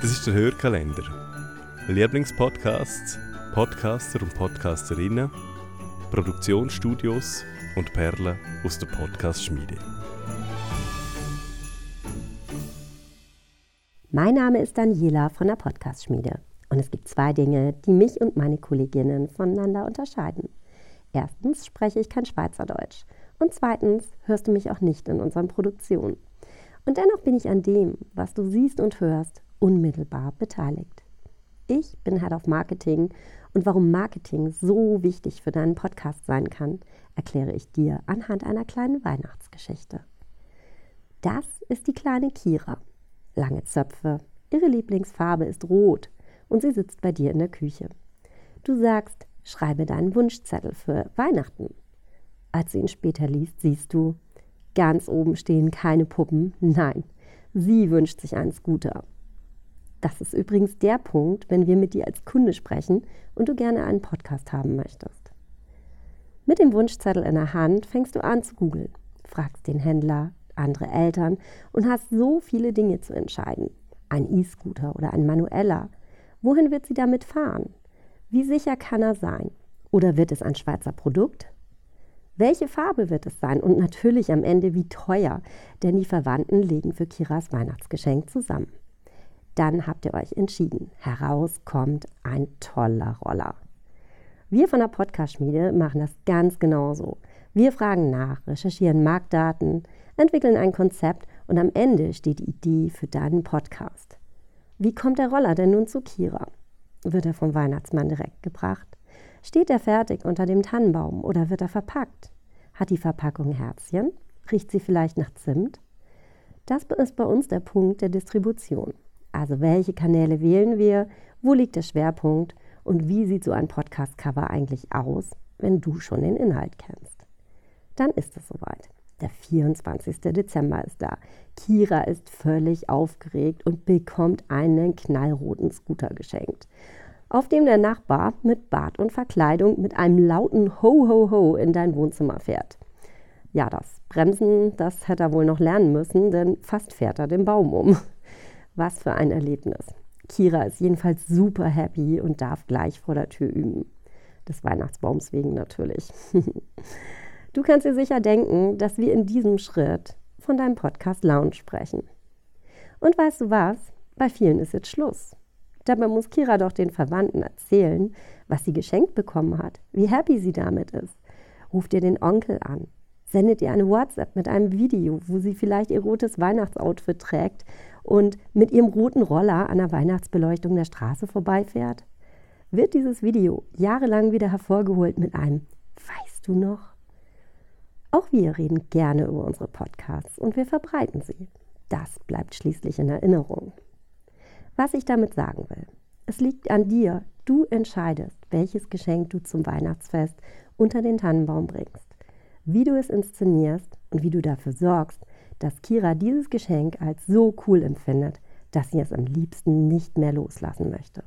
Das ist der Hörkalender. Lieblingspodcasts, Podcaster und Podcasterinnen, Produktionsstudios und Perlen aus der Podcast-Schmiede. Mein Name ist Daniela von der Podcast-Schmiede. Und es gibt zwei Dinge, die mich und meine Kolleginnen voneinander unterscheiden. Erstens spreche ich kein Schweizerdeutsch. Und zweitens hörst du mich auch nicht in unseren Produktionen. Und dennoch bin ich an dem, was du siehst und hörst, unmittelbar beteiligt. Ich bin Head of Marketing und warum Marketing so wichtig für deinen Podcast sein kann, erkläre ich dir anhand einer kleinen Weihnachtsgeschichte. Das ist die kleine Kira. Lange Zöpfe, ihre Lieblingsfarbe ist rot und sie sitzt bei dir in der Küche. Du sagst, schreibe deinen Wunschzettel für Weihnachten. Als sie ihn später liest, siehst du, ganz oben stehen keine Puppen, nein, sie wünscht sich einen Scooter. Das ist übrigens der Punkt, wenn wir mit dir als Kunde sprechen und du gerne einen Podcast haben möchtest. Mit dem Wunschzettel in der Hand fängst du an zu googeln, fragst den Händler, andere Eltern und hast so viele Dinge zu entscheiden. Ein E-Scooter oder ein manueller. Wohin wird sie damit fahren? Wie sicher kann er sein? Oder wird es ein Schweizer Produkt? Welche Farbe wird es sein? Und natürlich am Ende wie teuer, denn die Verwandten legen für Kiras Weihnachtsgeschenk zusammen. Dann habt ihr euch entschieden. Heraus kommt ein toller Roller. Wir von der Podcast-Schmiede machen das ganz genauso. Wir fragen nach, recherchieren Marktdaten, entwickeln ein Konzept und am Ende steht die Idee für deinen Podcast. Wie kommt der Roller denn nun zu Kira? Wird er vom Weihnachtsmann direkt gebracht? Steht er fertig unter dem Tannenbaum oder wird er verpackt? Hat die Verpackung Herzchen? Riecht sie vielleicht nach Zimt? Das ist bei uns der Punkt der Distribution. Also welche Kanäle wählen wir? Wo liegt der Schwerpunkt? Und wie sieht so ein Podcast-Cover eigentlich aus, wenn du schon den Inhalt kennst? Dann ist es soweit. Der 24. Dezember ist da. Kira ist völlig aufgeregt und bekommt einen knallroten Scooter geschenkt, auf dem der Nachbar mit Bart und Verkleidung mit einem lauten Ho Ho Ho in dein Wohnzimmer fährt. Ja, das Bremsen, das hätte er wohl noch lernen müssen, denn fast fährt er den Baum um. Was für ein Erlebnis. Kira ist jedenfalls super happy und darf gleich vor der Tür üben. Des Weihnachtsbaums wegen natürlich. Du kannst dir sicher denken, dass wir in diesem Schritt von deinem Podcast Lounge sprechen. Und weißt du was? Bei vielen ist jetzt Schluss. Dabei muss Kira doch den Verwandten erzählen, was sie geschenkt bekommen hat, wie happy sie damit ist. Ruft ihr den Onkel an, sendet ihr eine WhatsApp mit einem Video, wo sie vielleicht ihr rotes Weihnachtsoutfit trägt und mit ihrem roten Roller an der Weihnachtsbeleuchtung der Straße vorbeifährt? Wird dieses Video jahrelang wieder hervorgeholt mit einem Weißt du noch? Auch wir reden gerne über unsere Podcasts und wir verbreiten sie. Das bleibt schließlich in Erinnerung. Was ich damit sagen will, es liegt an dir, du entscheidest, welches Geschenk du zum Weihnachtsfest unter den Tannenbaum bringst, wie du es inszenierst und wie du dafür sorgst, dass Kira dieses Geschenk als so cool empfindet, dass sie es am liebsten nicht mehr loslassen möchte.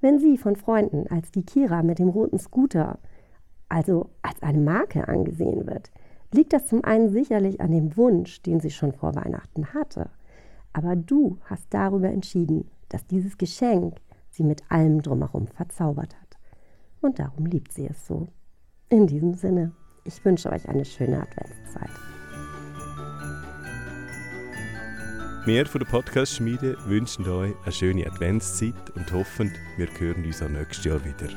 Wenn sie von Freunden als die Kira mit dem roten Scooter also als eine Marke angesehen wird, liegt das zum einen sicherlich an dem Wunsch, den sie schon vor Weihnachten hatte. Aber du hast darüber entschieden, dass dieses Geschenk sie mit allem drumherum verzaubert hat. Und darum liebt sie es so. In diesem Sinne, ich wünsche euch eine schöne Adventszeit. Wir von der Podcast-Schmiede wünschen euch eine schöne Adventszeit und hoffen, wir hören uns auch nächstes Jahr wieder.